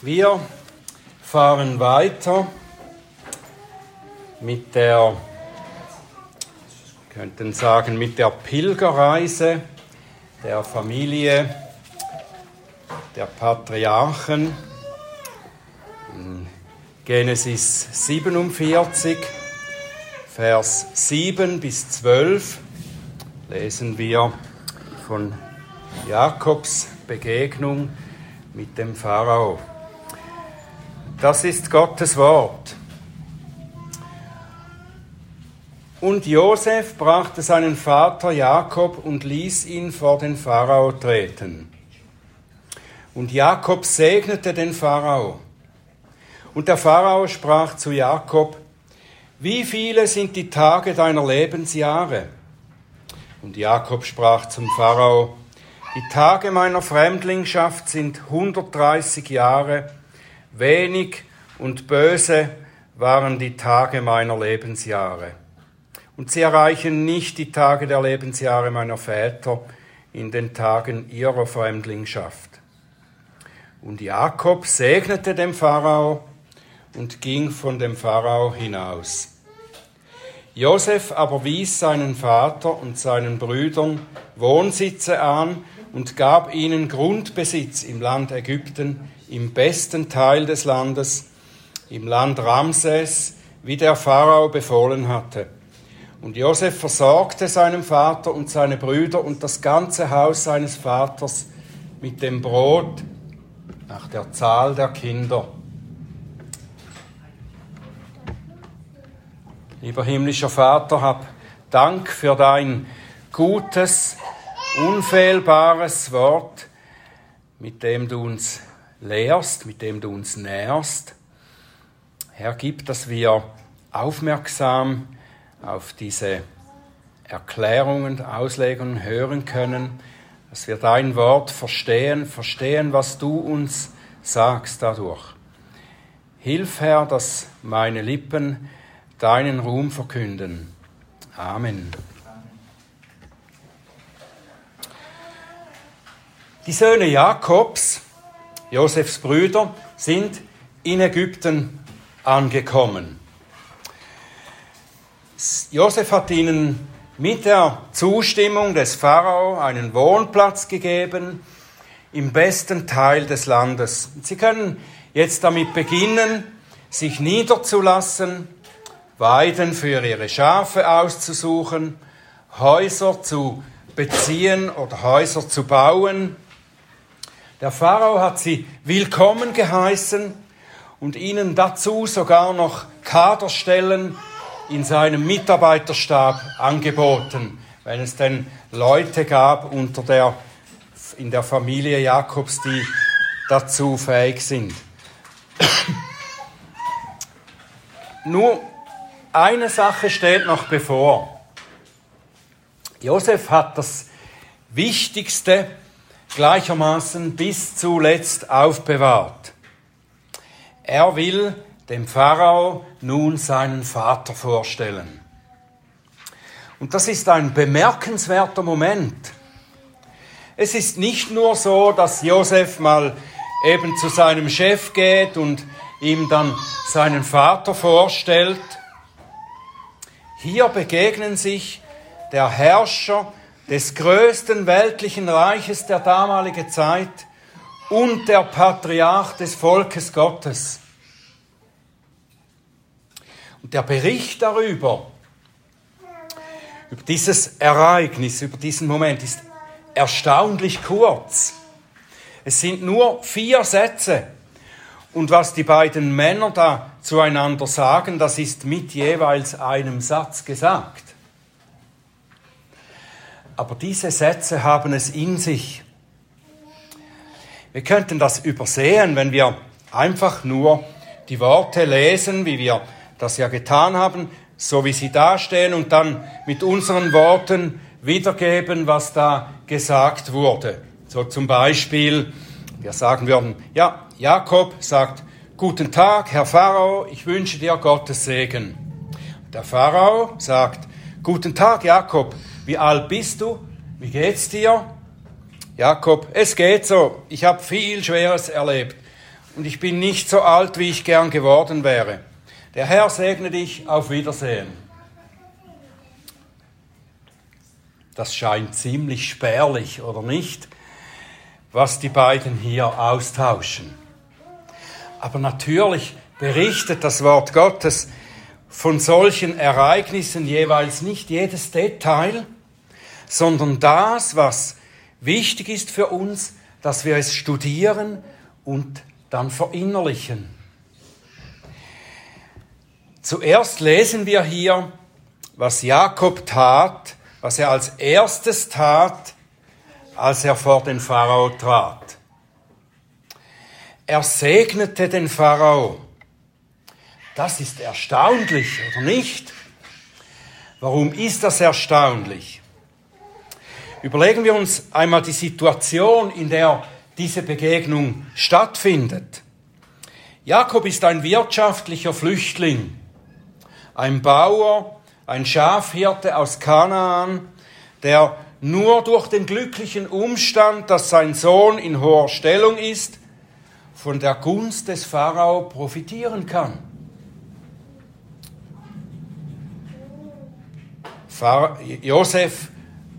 Wir fahren weiter mit der, könnten sagen, mit der Pilgerreise der Familie der Patriarchen. Genesis 47, Vers 7 bis 12 lesen wir von Jakobs Begegnung mit dem Pharao. Das ist Gottes Wort. Und Josef brachte seinen Vater Jakob und ließ ihn vor den Pharao treten. Und Jakob segnete den Pharao. Und der Pharao sprach zu Jakob, wie viele sind die Tage deiner Lebensjahre? Und Jakob sprach zum Pharao, die Tage meiner Fremdlingschaft sind 130 Jahre Wenig und böse waren die Tage meiner Lebensjahre. Und sie erreichen nicht die Tage der Lebensjahre meiner Väter in den Tagen ihrer Fremdlingschaft. Und Jakob segnete dem Pharao und ging von dem Pharao hinaus. Josef aber wies seinen Vater und seinen Brüdern Wohnsitze an und gab ihnen Grundbesitz im Land Ägypten im besten Teil des Landes, im Land Ramses, wie der Pharao befohlen hatte. Und Josef versorgte seinen Vater und seine Brüder und das ganze Haus seines Vaters mit dem Brot nach der Zahl der Kinder. Lieber himmlischer Vater, hab Dank für dein gutes, unfehlbares Wort, mit dem du uns lehrst, mit dem du uns nährst. Herr, gib, dass wir aufmerksam auf diese Erklärungen, Auslegungen hören können, dass wir dein Wort verstehen, verstehen, was du uns sagst dadurch. Hilf, Herr, dass meine Lippen deinen Ruhm verkünden. Amen. Die Söhne Jakobs Josefs Brüder sind in Ägypten angekommen. Josef hat ihnen mit der Zustimmung des Pharao einen Wohnplatz gegeben im besten Teil des Landes. Sie können jetzt damit beginnen, sich niederzulassen, Weiden für ihre Schafe auszusuchen, Häuser zu beziehen oder Häuser zu bauen, der Pharao hat sie willkommen geheißen und ihnen dazu sogar noch Kaderstellen in seinem Mitarbeiterstab angeboten, wenn es denn Leute gab unter der, in der Familie Jakobs, die dazu fähig sind. Nur eine Sache steht noch bevor. Josef hat das Wichtigste gleichermaßen bis zuletzt aufbewahrt. Er will dem Pharao nun seinen Vater vorstellen. Und das ist ein bemerkenswerter Moment. Es ist nicht nur so, dass Josef mal eben zu seinem Chef geht und ihm dann seinen Vater vorstellt. Hier begegnen sich der Herrscher des größten weltlichen Reiches der damaligen Zeit und der Patriarch des Volkes Gottes. Und der Bericht darüber, über dieses Ereignis, über diesen Moment ist erstaunlich kurz. Es sind nur vier Sätze. Und was die beiden Männer da zueinander sagen, das ist mit jeweils einem Satz gesagt. Aber diese Sätze haben es in sich. Wir könnten das übersehen, wenn wir einfach nur die Worte lesen, wie wir das ja getan haben, so wie sie dastehen und dann mit unseren Worten wiedergeben, was da gesagt wurde. So zum Beispiel, wir sagen würden, ja, Jakob sagt, guten Tag, Herr Pharao, ich wünsche dir Gottes Segen. Der Pharao sagt, guten Tag, Jakob, wie alt bist du? Wie geht's dir? Jakob, es geht so. Ich habe viel Schweres erlebt. und ich bin nicht so alt, wie ich gern geworden wäre. Der Herr segne dich, auf Wiedersehen. Das scheint ziemlich spärlich, oder nicht, was die beiden hier austauschen. Aber natürlich berichtet das Wort Gottes von solchen Ereignissen jeweils nicht jedes Detail, sondern das, was wichtig ist für uns, dass wir es studieren und dann verinnerlichen. Zuerst lesen wir hier, was Jakob tat, was er als erstes tat, als er vor den Pharao trat. Er segnete den Pharao. Das ist erstaunlich, oder nicht? Warum ist das erstaunlich? Überlegen wir uns einmal die Situation, in der diese Begegnung stattfindet. Jakob ist ein wirtschaftlicher Flüchtling, ein Bauer, ein Schafhirte aus Kanaan, der nur durch den glücklichen Umstand, dass sein Sohn in hoher Stellung ist, von der Gunst des Pharao profitieren kann. Josef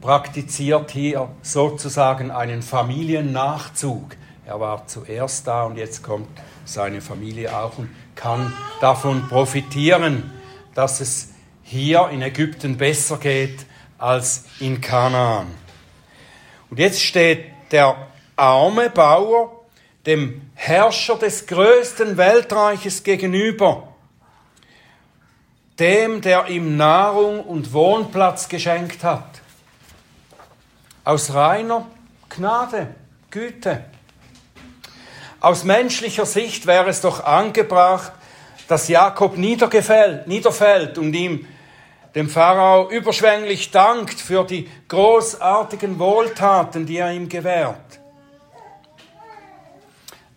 praktiziert hier sozusagen einen Familiennachzug. Er war zuerst da und jetzt kommt seine Familie auch und kann davon profitieren, dass es hier in Ägypten besser geht als in Kanaan. Und jetzt steht der arme Bauer dem Herrscher des größten Weltreiches gegenüber, dem, der ihm Nahrung und Wohnplatz geschenkt hat aus reiner Gnade, Güte. Aus menschlicher Sicht wäre es doch angebracht, dass Jakob niederfällt und ihm dem Pharao überschwänglich dankt für die großartigen Wohltaten, die er ihm gewährt.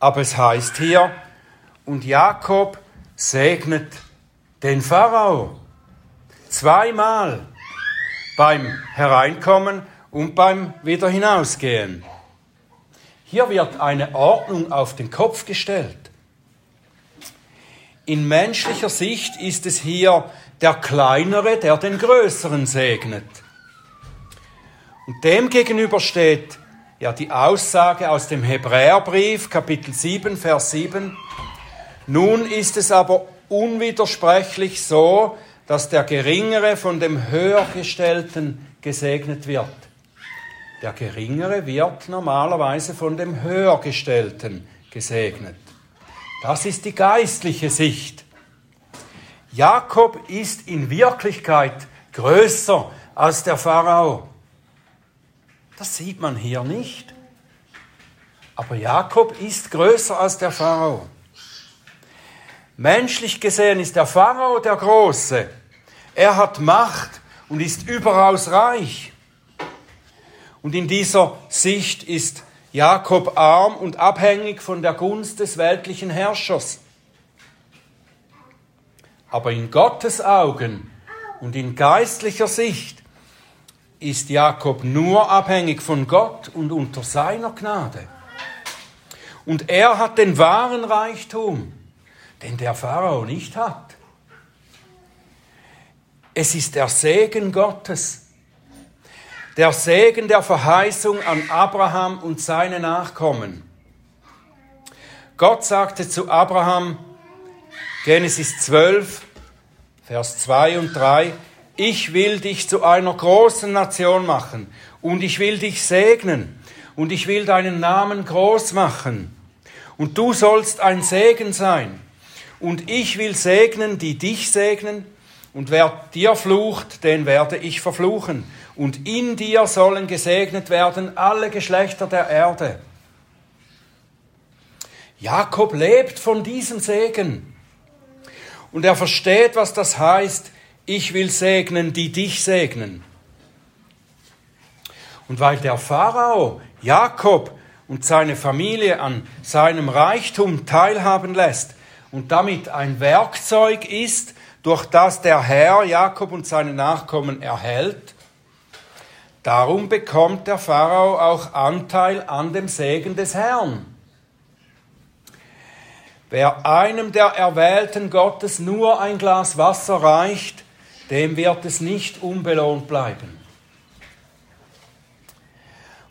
Aber es heißt hier, und Jakob segnet den Pharao zweimal beim Hereinkommen und beim Wieder hinausgehen. Hier wird eine Ordnung auf den Kopf gestellt. In menschlicher Sicht ist es hier der Kleinere, der den Größeren segnet. Und dem gegenüber steht ja die Aussage aus dem Hebräerbrief, Kapitel 7, Vers 7. Nun ist es aber unwidersprechlich so, dass der Geringere von dem Höhergestellten gesegnet wird. Der Geringere wird normalerweise von dem Höhergestellten gesegnet. Das ist die geistliche Sicht. Jakob ist in Wirklichkeit größer als der Pharao. Das sieht man hier nicht. Aber Jakob ist größer als der Pharao. Menschlich gesehen ist der Pharao der Große. Er hat Macht und ist überaus reich. Und in dieser Sicht ist Jakob arm und abhängig von der Gunst des weltlichen Herrschers. Aber in Gottes Augen und in geistlicher Sicht ist Jakob nur abhängig von Gott und unter seiner Gnade. Und er hat den wahren Reichtum, den der Pharao nicht hat. Es ist der Segen Gottes, der Segen der Verheißung an Abraham und seine Nachkommen. Gott sagte zu Abraham, Genesis 12, Vers 2 und 3, ich will dich zu einer großen Nation machen und ich will dich segnen und ich will deinen Namen groß machen und du sollst ein Segen sein und ich will segnen, die dich segnen und wer dir flucht, den werde ich verfluchen und in dir sollen gesegnet werden alle Geschlechter der Erde. Jakob lebt von diesem Segen und er versteht, was das heißt, ich will segnen, die dich segnen. Und weil der Pharao Jakob und seine Familie an seinem Reichtum teilhaben lässt und damit ein Werkzeug ist, durch das der Herr Jakob und seine Nachkommen erhält, Darum bekommt der Pharao auch Anteil an dem Segen des Herrn. wer einem der Erwählten Gottes nur ein Glas Wasser reicht, dem wird es nicht unbelohnt bleiben.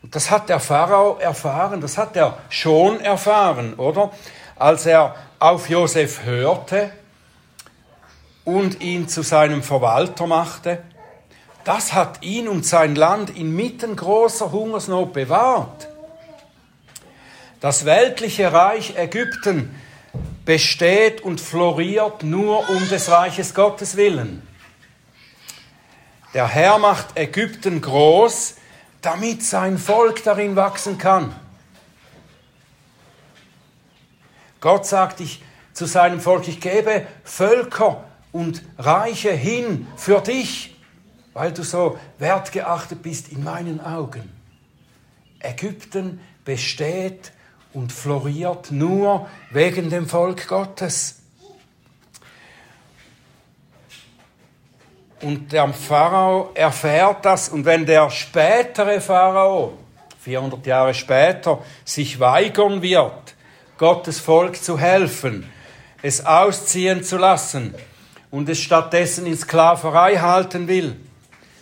Und das hat der Pharao erfahren, das hat er schon erfahren, oder? Als er auf Josef hörte und ihn zu seinem Verwalter machte, das hat ihn und sein Land inmitten großer Hungersnot bewahrt. Das weltliche Reich Ägypten besteht und floriert nur um des Reiches Gottes willen. Der Herr macht Ägypten groß, damit sein Volk darin wachsen kann. Gott sagt ich zu seinem Volk, ich gebe Völker und Reiche hin für dich, weil du so wertgeachtet bist in meinen Augen. Ägypten besteht und floriert nur wegen dem Volk Gottes. Und der Pharao erfährt das und wenn der spätere Pharao, 400 Jahre später, sich weigern wird, Gottes Volk zu helfen, es ausziehen zu lassen und es stattdessen in Sklaverei halten will,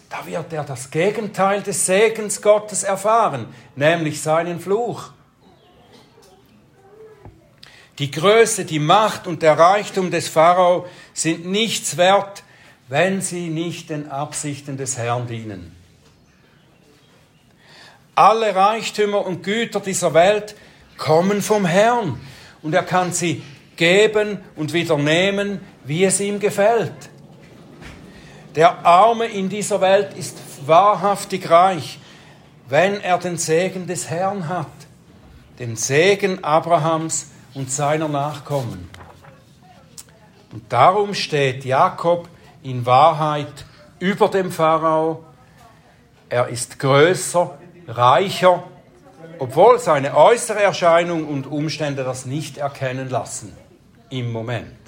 da wird er das Gegenteil des Segens Gottes erfahren, nämlich seinen Fluch. Die Größe, die Macht und der Reichtum des Pharao sind nichts wert, wenn sie nicht den Absichten des Herrn dienen. Alle Reichtümer und Güter dieser Welt kommen vom Herrn und er kann sie geben und wieder nehmen, wie es ihm gefällt. Der Arme in dieser Welt ist wahrhaftig reich, wenn er den Segen des Herrn hat, den Segen Abrahams und seiner Nachkommen. Und darum steht Jakob in Wahrheit über dem Pharao. Er ist größer, reicher, obwohl seine äußere Erscheinung und Umstände das nicht erkennen lassen im Moment.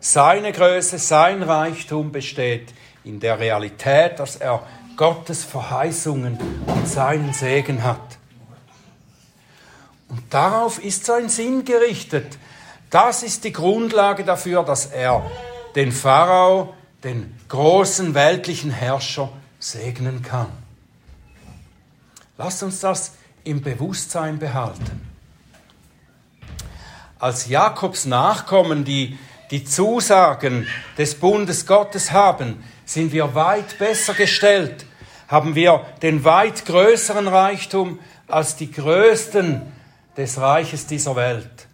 Seine Größe, sein Reichtum besteht in der Realität, dass er Gottes Verheißungen und seinen Segen hat. Und darauf ist sein Sinn gerichtet. Das ist die Grundlage dafür, dass er den Pharao, den großen weltlichen Herrscher, segnen kann. Lasst uns das im Bewusstsein behalten. Als Jakobs Nachkommen, die die Zusagen des Bundes Gottes haben, sind wir weit besser gestellt, haben wir den weit größeren Reichtum als die Größten des Reiches dieser Welt.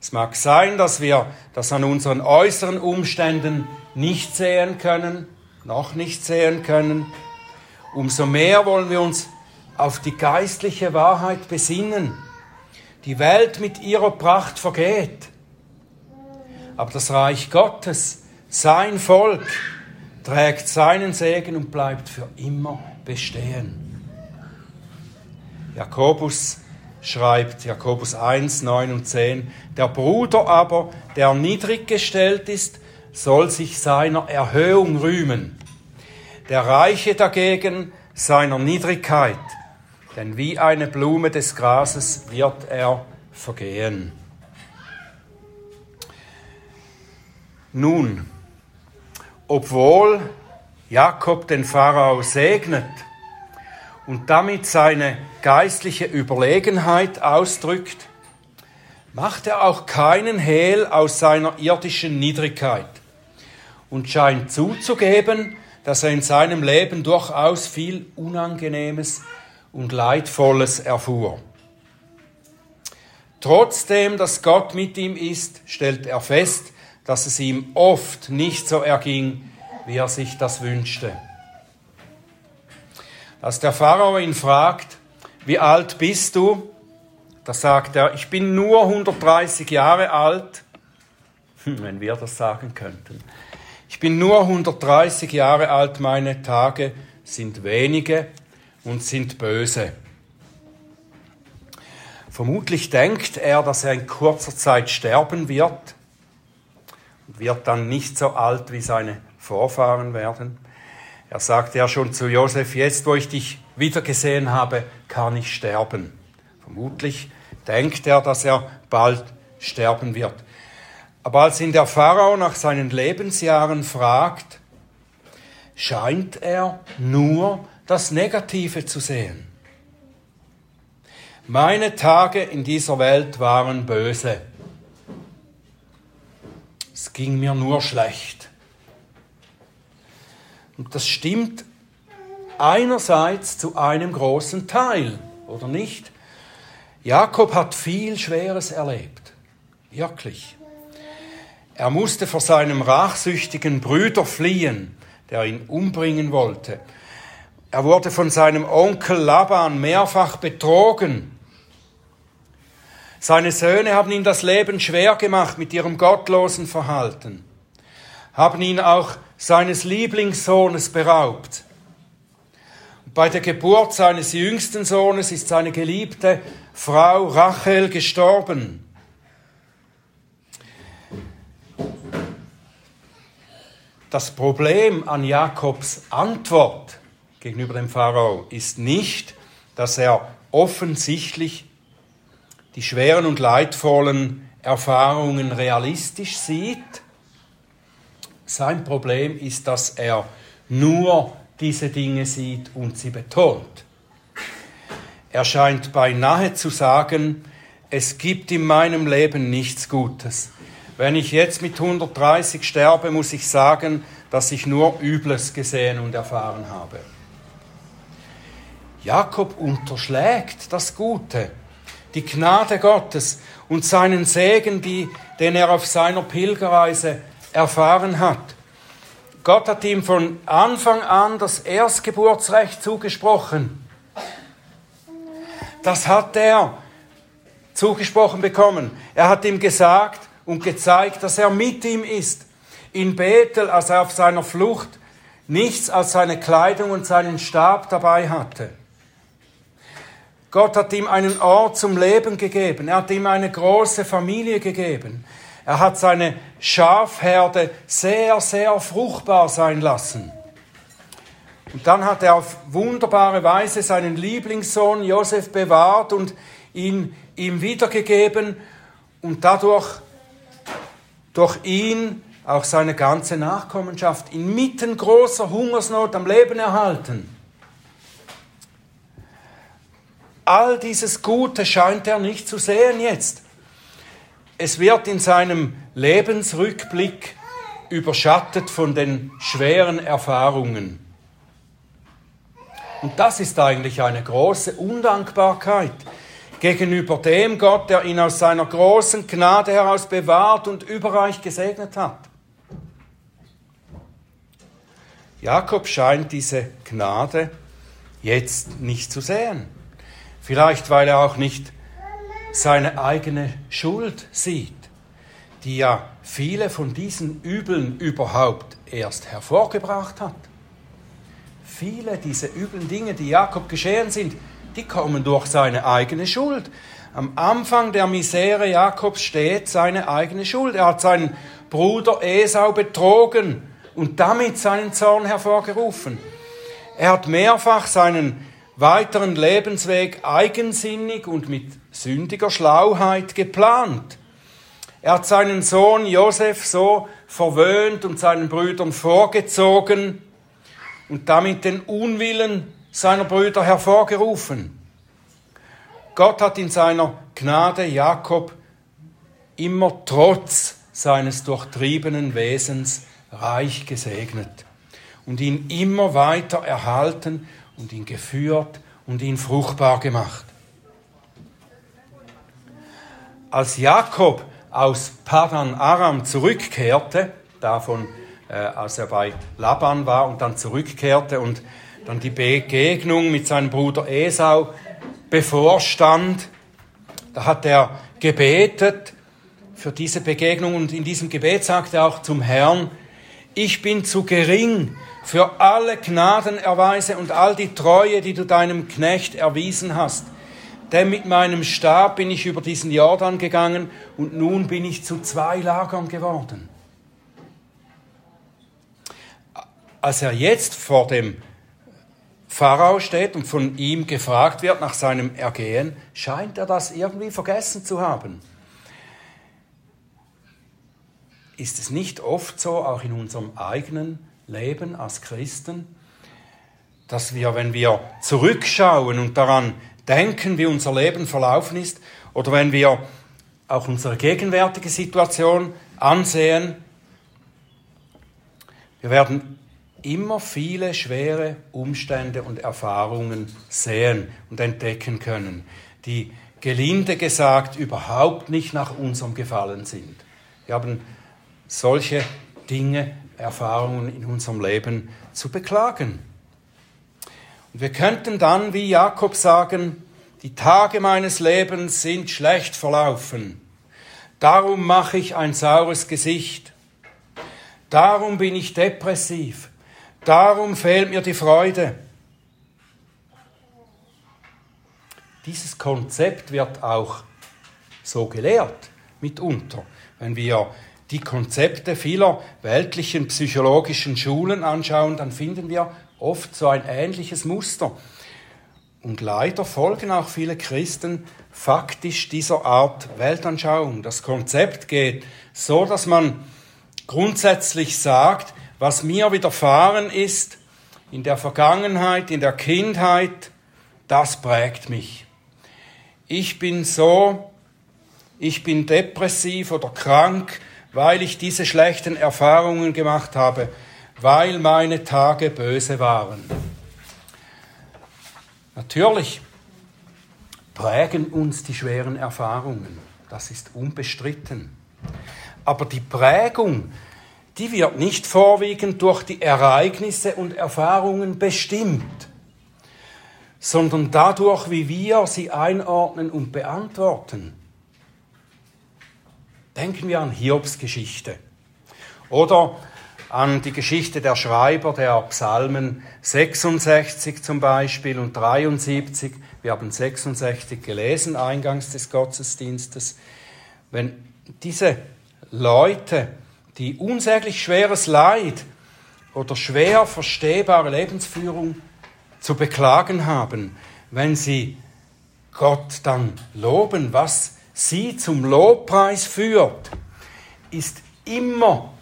Es mag sein, dass wir das an unseren äußeren Umständen nicht sehen können, noch nicht sehen können. Umso mehr wollen wir uns auf die geistliche Wahrheit besinnen. Die Welt mit ihrer Pracht vergeht. Aber das Reich Gottes, sein Volk, trägt seinen Segen und bleibt für immer bestehen. Jakobus schreibt Jakobus 1, 9 und 10, der Bruder aber, der niedrig gestellt ist, soll sich seiner Erhöhung rühmen, der Reiche dagegen seiner Niedrigkeit, denn wie eine Blume des Grases wird er vergehen. Nun, obwohl Jakob den Pharao segnet, und damit seine geistliche Überlegenheit ausdrückt, macht er auch keinen Hehl aus seiner irdischen Niedrigkeit und scheint zuzugeben, dass er in seinem Leben durchaus viel Unangenehmes und Leidvolles erfuhr. Trotzdem, dass Gott mit ihm ist, stellt er fest, dass es ihm oft nicht so erging, wie er sich das wünschte. Als der Pharao ihn fragt, wie alt bist du? Da sagt er, ich bin nur 130 Jahre alt. Hm, wenn wir das sagen könnten. Ich bin nur 130 Jahre alt, meine Tage sind wenige und sind böse. Vermutlich denkt er, dass er in kurzer Zeit sterben wird wird dann nicht so alt wie seine Vorfahren werden. Er sagte ja schon zu Josef, jetzt wo ich dich wiedergesehen habe, kann ich sterben. Vermutlich denkt er, dass er bald sterben wird. Aber als ihn der Pharao nach seinen Lebensjahren fragt, scheint er nur das Negative zu sehen. Meine Tage in dieser Welt waren böse. Es ging mir nur schlecht. Und das stimmt einerseits zu einem großen Teil, oder nicht? Jakob hat viel Schweres erlebt, wirklich. Er musste vor seinem rachsüchtigen Brüder fliehen, der ihn umbringen wollte. Er wurde von seinem Onkel Laban mehrfach betrogen. Seine Söhne haben ihm das Leben schwer gemacht mit ihrem gottlosen Verhalten, haben ihn auch seines Lieblingssohnes beraubt. Bei der Geburt seines jüngsten Sohnes ist seine geliebte Frau Rachel gestorben. Das Problem an Jakobs Antwort gegenüber dem Pharao ist nicht, dass er offensichtlich die schweren und leidvollen Erfahrungen realistisch sieht. Sein Problem ist, dass er nur diese Dinge sieht und sie betont. Er scheint beinahe zu sagen, es gibt in meinem Leben nichts Gutes. Wenn ich jetzt mit 130 sterbe, muss ich sagen, dass ich nur Übles gesehen und erfahren habe. Jakob unterschlägt das Gute die Gnade Gottes und seinen Segen, die, den er auf seiner Pilgerreise erfahren hat. Gott hat ihm von Anfang an das Erstgeburtsrecht zugesprochen. Das hat er zugesprochen bekommen. Er hat ihm gesagt und gezeigt, dass er mit ihm ist. In Bethel, als er auf seiner Flucht nichts als seine Kleidung und seinen Stab dabei hatte. Gott hat ihm einen Ort zum Leben gegeben. Er hat ihm eine große Familie gegeben. Er hat seine Schafherde sehr, sehr fruchtbar sein lassen. Und dann hat er auf wunderbare Weise seinen Lieblingssohn Josef bewahrt und ihn ihm wiedergegeben und dadurch durch ihn auch seine ganze Nachkommenschaft inmitten großer Hungersnot am Leben erhalten. All dieses Gute scheint er nicht zu sehen jetzt. Es wird in seinem Lebensrückblick überschattet von den schweren Erfahrungen. Und das ist eigentlich eine große Undankbarkeit gegenüber dem Gott, der ihn aus seiner großen Gnade heraus bewahrt und überreich gesegnet hat. Jakob scheint diese Gnade jetzt nicht zu sehen. Vielleicht, weil er auch nicht seine eigene Schuld sieht, die ja viele von diesen Übeln überhaupt erst hervorgebracht hat. Viele dieser üblen Dinge, die Jakob geschehen sind, die kommen durch seine eigene Schuld. Am Anfang der Misere Jakobs steht seine eigene Schuld. Er hat seinen Bruder Esau betrogen und damit seinen Zorn hervorgerufen. Er hat mehrfach seinen weiteren Lebensweg eigensinnig und mit sündiger Schlauheit geplant. Er hat seinen Sohn Josef so verwöhnt und seinen Brüdern vorgezogen und damit den Unwillen seiner Brüder hervorgerufen. Gott hat in seiner Gnade Jakob immer trotz seines durchtriebenen Wesens reich gesegnet und ihn immer weiter erhalten und ihn geführt und ihn fruchtbar gemacht. Als Jakob aus Padan Aram zurückkehrte, davon äh, als er bei Laban war und dann zurückkehrte und dann die Begegnung mit seinem Bruder Esau bevorstand, da hat er gebetet für diese Begegnung und in diesem Gebet sagte er auch zum Herrn, ich bin zu gering für alle Gnadenerweise und all die Treue, die du deinem Knecht erwiesen hast. Denn mit meinem Stab bin ich über diesen Jordan gegangen und nun bin ich zu zwei Lagern geworden. Als er jetzt vor dem Pharao steht und von ihm gefragt wird nach seinem Ergehen, scheint er das irgendwie vergessen zu haben. Ist es nicht oft so, auch in unserem eigenen Leben als Christen, dass wir, wenn wir zurückschauen und daran denken, wie unser Leben verlaufen ist, oder wenn wir auch unsere gegenwärtige Situation ansehen, wir werden immer viele schwere Umstände und Erfahrungen sehen und entdecken können, die gelinde gesagt überhaupt nicht nach unserem Gefallen sind. Wir haben solche Dinge, Erfahrungen in unserem Leben zu beklagen. Und wir könnten dann wie Jakob sagen, die Tage meines Lebens sind schlecht verlaufen. Darum mache ich ein saures Gesicht. Darum bin ich depressiv. Darum fehlt mir die Freude. Dieses Konzept wird auch so gelehrt mitunter. Wenn wir die Konzepte vieler weltlichen psychologischen Schulen anschauen, dann finden wir oft so ein ähnliches Muster. Und leider folgen auch viele Christen faktisch dieser Art Weltanschauung. Das Konzept geht so, dass man grundsätzlich sagt, was mir widerfahren ist in der Vergangenheit, in der Kindheit, das prägt mich. Ich bin so, ich bin depressiv oder krank, weil ich diese schlechten Erfahrungen gemacht habe, weil meine Tage böse waren. Natürlich prägen uns die schweren Erfahrungen, das ist unbestritten. Aber die Prägung, die wird nicht vorwiegend durch die Ereignisse und Erfahrungen bestimmt, sondern dadurch, wie wir sie einordnen und beantworten. Denken wir an Hiobs Geschichte oder an die Geschichte der Schreiber der Psalmen 66 zum Beispiel und 73. Wir haben 66 gelesen eingangs des Gottesdienstes. Wenn diese Leute, die unsäglich schweres Leid oder schwer verstehbare Lebensführung zu beklagen haben, wenn sie Gott dann loben, was sie zum Lobpreis führt, ist immer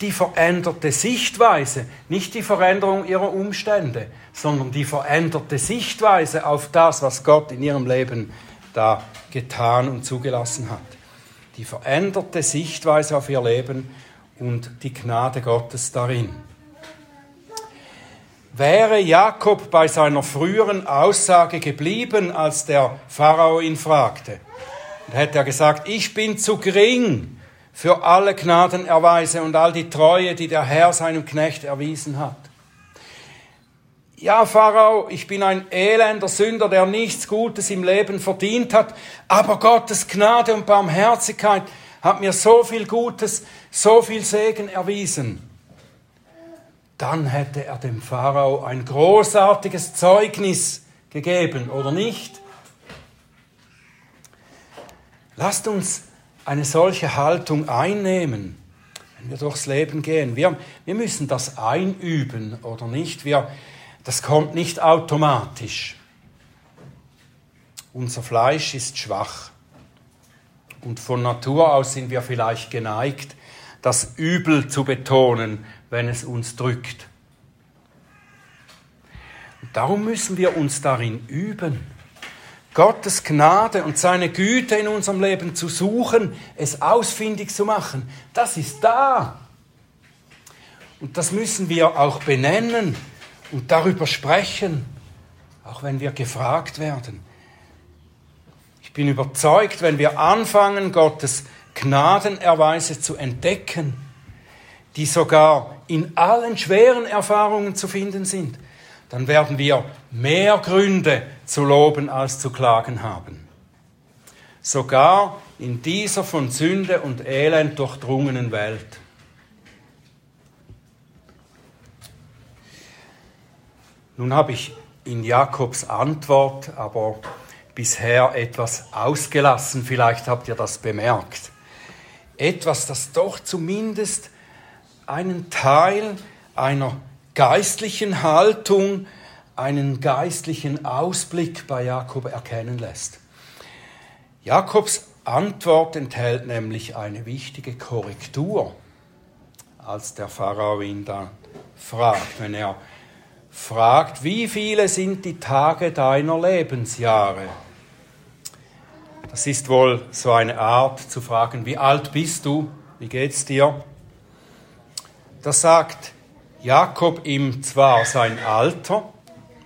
die veränderte Sichtweise, nicht die Veränderung ihrer Umstände, sondern die veränderte Sichtweise auf das, was Gott in ihrem Leben da getan und zugelassen hat. Die veränderte Sichtweise auf ihr Leben und die Gnade Gottes darin. Wäre Jakob bei seiner früheren Aussage geblieben, als der Pharao ihn fragte, da hätte er gesagt, ich bin zu gering für alle Gnadenerweise und all die Treue, die der Herr seinem Knecht erwiesen hat. Ja, Pharao, ich bin ein elender Sünder, der nichts Gutes im Leben verdient hat, aber Gottes Gnade und Barmherzigkeit hat mir so viel Gutes, so viel Segen erwiesen. Dann hätte er dem Pharao ein großartiges Zeugnis gegeben, oder nicht? Lasst uns eine solche Haltung einnehmen, wenn wir durchs Leben gehen. Wir, wir müssen das einüben oder nicht. Wir, das kommt nicht automatisch. Unser Fleisch ist schwach. Und von Natur aus sind wir vielleicht geneigt, das Übel zu betonen, wenn es uns drückt. Und darum müssen wir uns darin üben. Gottes Gnade und seine Güte in unserem Leben zu suchen, es ausfindig zu machen, das ist da. Und das müssen wir auch benennen und darüber sprechen, auch wenn wir gefragt werden. Ich bin überzeugt, wenn wir anfangen, Gottes Gnadenerweise zu entdecken, die sogar in allen schweren Erfahrungen zu finden sind, dann werden wir mehr Gründe zu loben als zu klagen haben. Sogar in dieser von Sünde und Elend durchdrungenen Welt. Nun habe ich in Jakobs Antwort aber bisher etwas ausgelassen, vielleicht habt ihr das bemerkt. Etwas, das doch zumindest einen Teil einer geistlichen Haltung einen geistlichen Ausblick bei Jakob erkennen lässt. Jakobs Antwort enthält nämlich eine wichtige Korrektur, als der Pharao ihn da fragt, wenn er fragt, wie viele sind die Tage deiner Lebensjahre? Das ist wohl so eine Art zu fragen, wie alt bist du? Wie geht's dir? Das sagt Jakob ihm zwar sein Alter,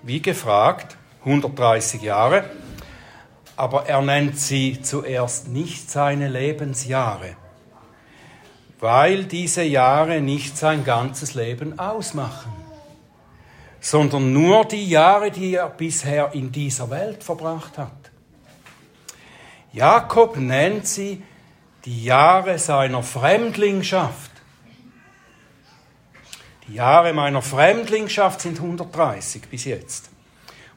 wie gefragt, 130 Jahre, aber er nennt sie zuerst nicht seine Lebensjahre, weil diese Jahre nicht sein ganzes Leben ausmachen, sondern nur die Jahre, die er bisher in dieser Welt verbracht hat. Jakob nennt sie die Jahre seiner Fremdlingschaft. Jahre meiner Fremdlingschaft sind 130 bis jetzt.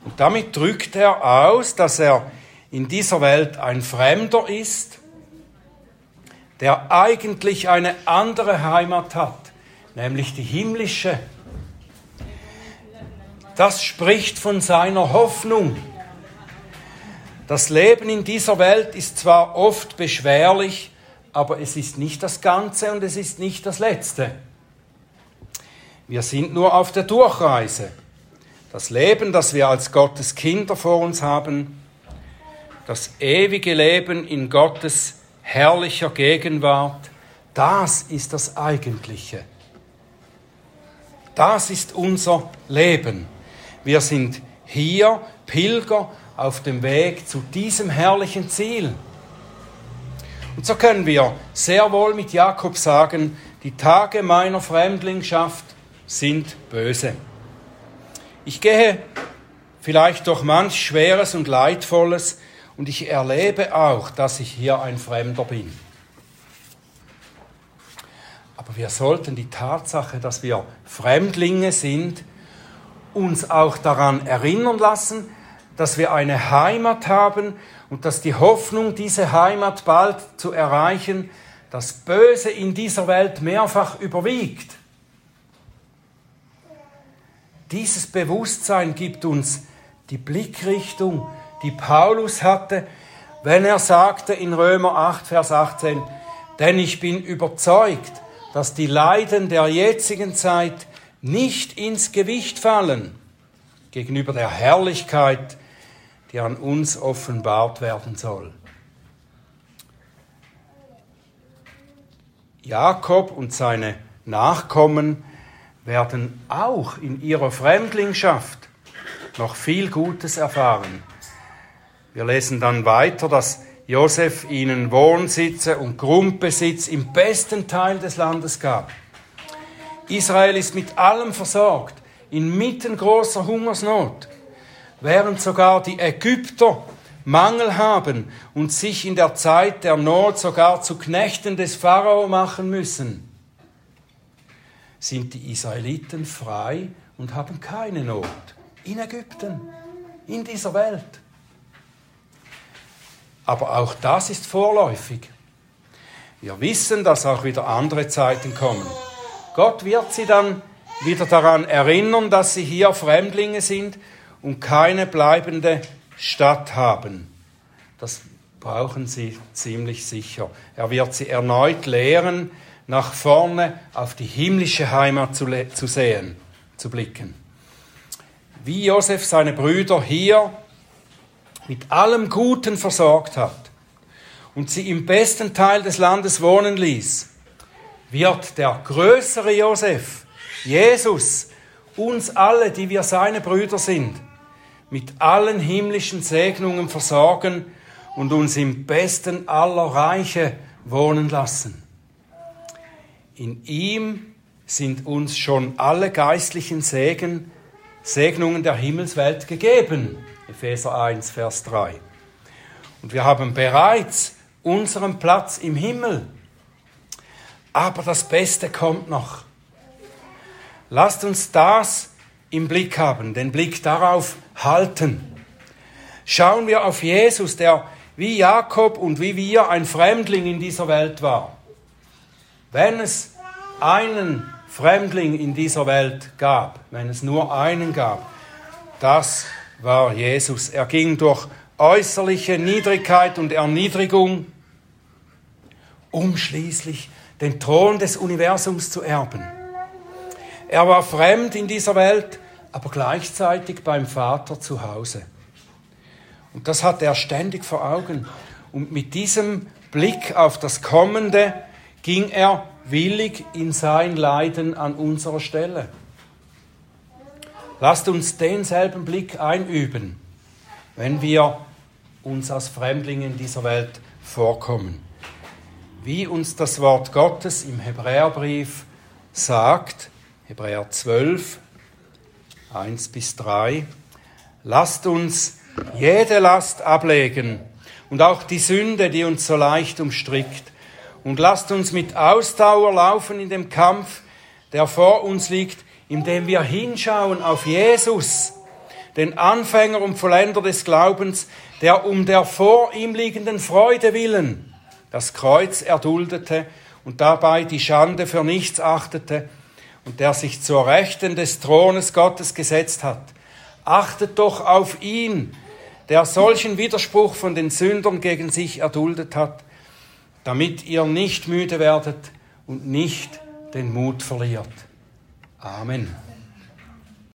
Und damit drückt er aus, dass er in dieser Welt ein Fremder ist, der eigentlich eine andere Heimat hat, nämlich die himmlische. Das spricht von seiner Hoffnung. Das Leben in dieser Welt ist zwar oft beschwerlich, aber es ist nicht das Ganze und es ist nicht das Letzte. Wir sind nur auf der Durchreise. Das Leben, das wir als Gottes Kinder vor uns haben, das ewige Leben in Gottes herrlicher Gegenwart, das ist das Eigentliche. Das ist unser Leben. Wir sind hier Pilger auf dem Weg zu diesem herrlichen Ziel. Und so können wir sehr wohl mit Jakob sagen, die Tage meiner Fremdlingschaft sind böse. Ich gehe vielleicht durch manch Schweres und Leidvolles, und ich erlebe auch, dass ich hier ein Fremder bin. Aber wir sollten die Tatsache, dass wir Fremdlinge sind, uns auch daran erinnern lassen, dass wir eine Heimat haben und dass die Hoffnung, diese Heimat bald zu erreichen, das Böse in dieser Welt mehrfach überwiegt. Dieses Bewusstsein gibt uns die Blickrichtung, die Paulus hatte, wenn er sagte in Römer 8, Vers 18, denn ich bin überzeugt, dass die Leiden der jetzigen Zeit nicht ins Gewicht fallen gegenüber der Herrlichkeit, die an uns offenbart werden soll. Jakob und seine Nachkommen werden auch in ihrer Fremdlingschaft noch viel Gutes erfahren. Wir lesen dann weiter, dass Josef ihnen Wohnsitze und Grundbesitz im besten Teil des Landes gab. Israel ist mit allem versorgt, inmitten großer Hungersnot, während sogar die Ägypter Mangel haben und sich in der Zeit der Not sogar zu Knechten des Pharao machen müssen, sind die Israeliten frei und haben keine Not. In Ägypten, in dieser Welt. Aber auch das ist vorläufig. Wir wissen, dass auch wieder andere Zeiten kommen. Gott wird sie dann wieder daran erinnern, dass sie hier Fremdlinge sind und keine bleibende Stadt haben. Das brauchen sie ziemlich sicher. Er wird sie erneut lehren, nach vorne auf die himmlische Heimat zu, zu sehen, zu blicken. Wie Josef seine Brüder hier mit allem Guten versorgt hat und sie im besten Teil des Landes wohnen ließ, wird der größere Josef, Jesus, uns alle, die wir seine Brüder sind, mit allen himmlischen Segnungen versorgen und uns im besten aller Reiche wohnen lassen. In ihm sind uns schon alle geistlichen Segen, Segnungen der Himmelswelt gegeben. Epheser 1, Vers 3. Und wir haben bereits unseren Platz im Himmel. Aber das Beste kommt noch. Lasst uns das im Blick haben, den Blick darauf halten. Schauen wir auf Jesus, der wie Jakob und wie wir ein Fremdling in dieser Welt war. Wenn es einen Fremdling in dieser Welt gab, wenn es nur einen gab, Das war Jesus. Er ging durch äußerliche Niedrigkeit und Erniedrigung, um schließlich den Thron des Universums zu erben. Er war fremd in dieser Welt, aber gleichzeitig beim Vater zu Hause. Und das hat er ständig vor Augen. Und mit diesem Blick auf das Kommende ging er willig in sein Leiden an unserer Stelle. Lasst uns denselben Blick einüben, wenn wir uns als Fremdlinge in dieser Welt vorkommen. Wie uns das Wort Gottes im Hebräerbrief sagt, Hebräer 12, 1 bis 3, lasst uns jede Last ablegen und auch die Sünde, die uns so leicht umstrickt. Und lasst uns mit Ausdauer laufen in dem Kampf, der vor uns liegt, indem wir hinschauen auf Jesus, den Anfänger und Vollender des Glaubens, der um der vor ihm liegenden Freude willen das Kreuz erduldete und dabei die Schande für nichts achtete und der sich zur Rechten des Thrones Gottes gesetzt hat. Achtet doch auf ihn, der solchen Widerspruch von den Sündern gegen sich erduldet hat, damit ihr nicht müde werdet und nicht den Mut verliert. Amen.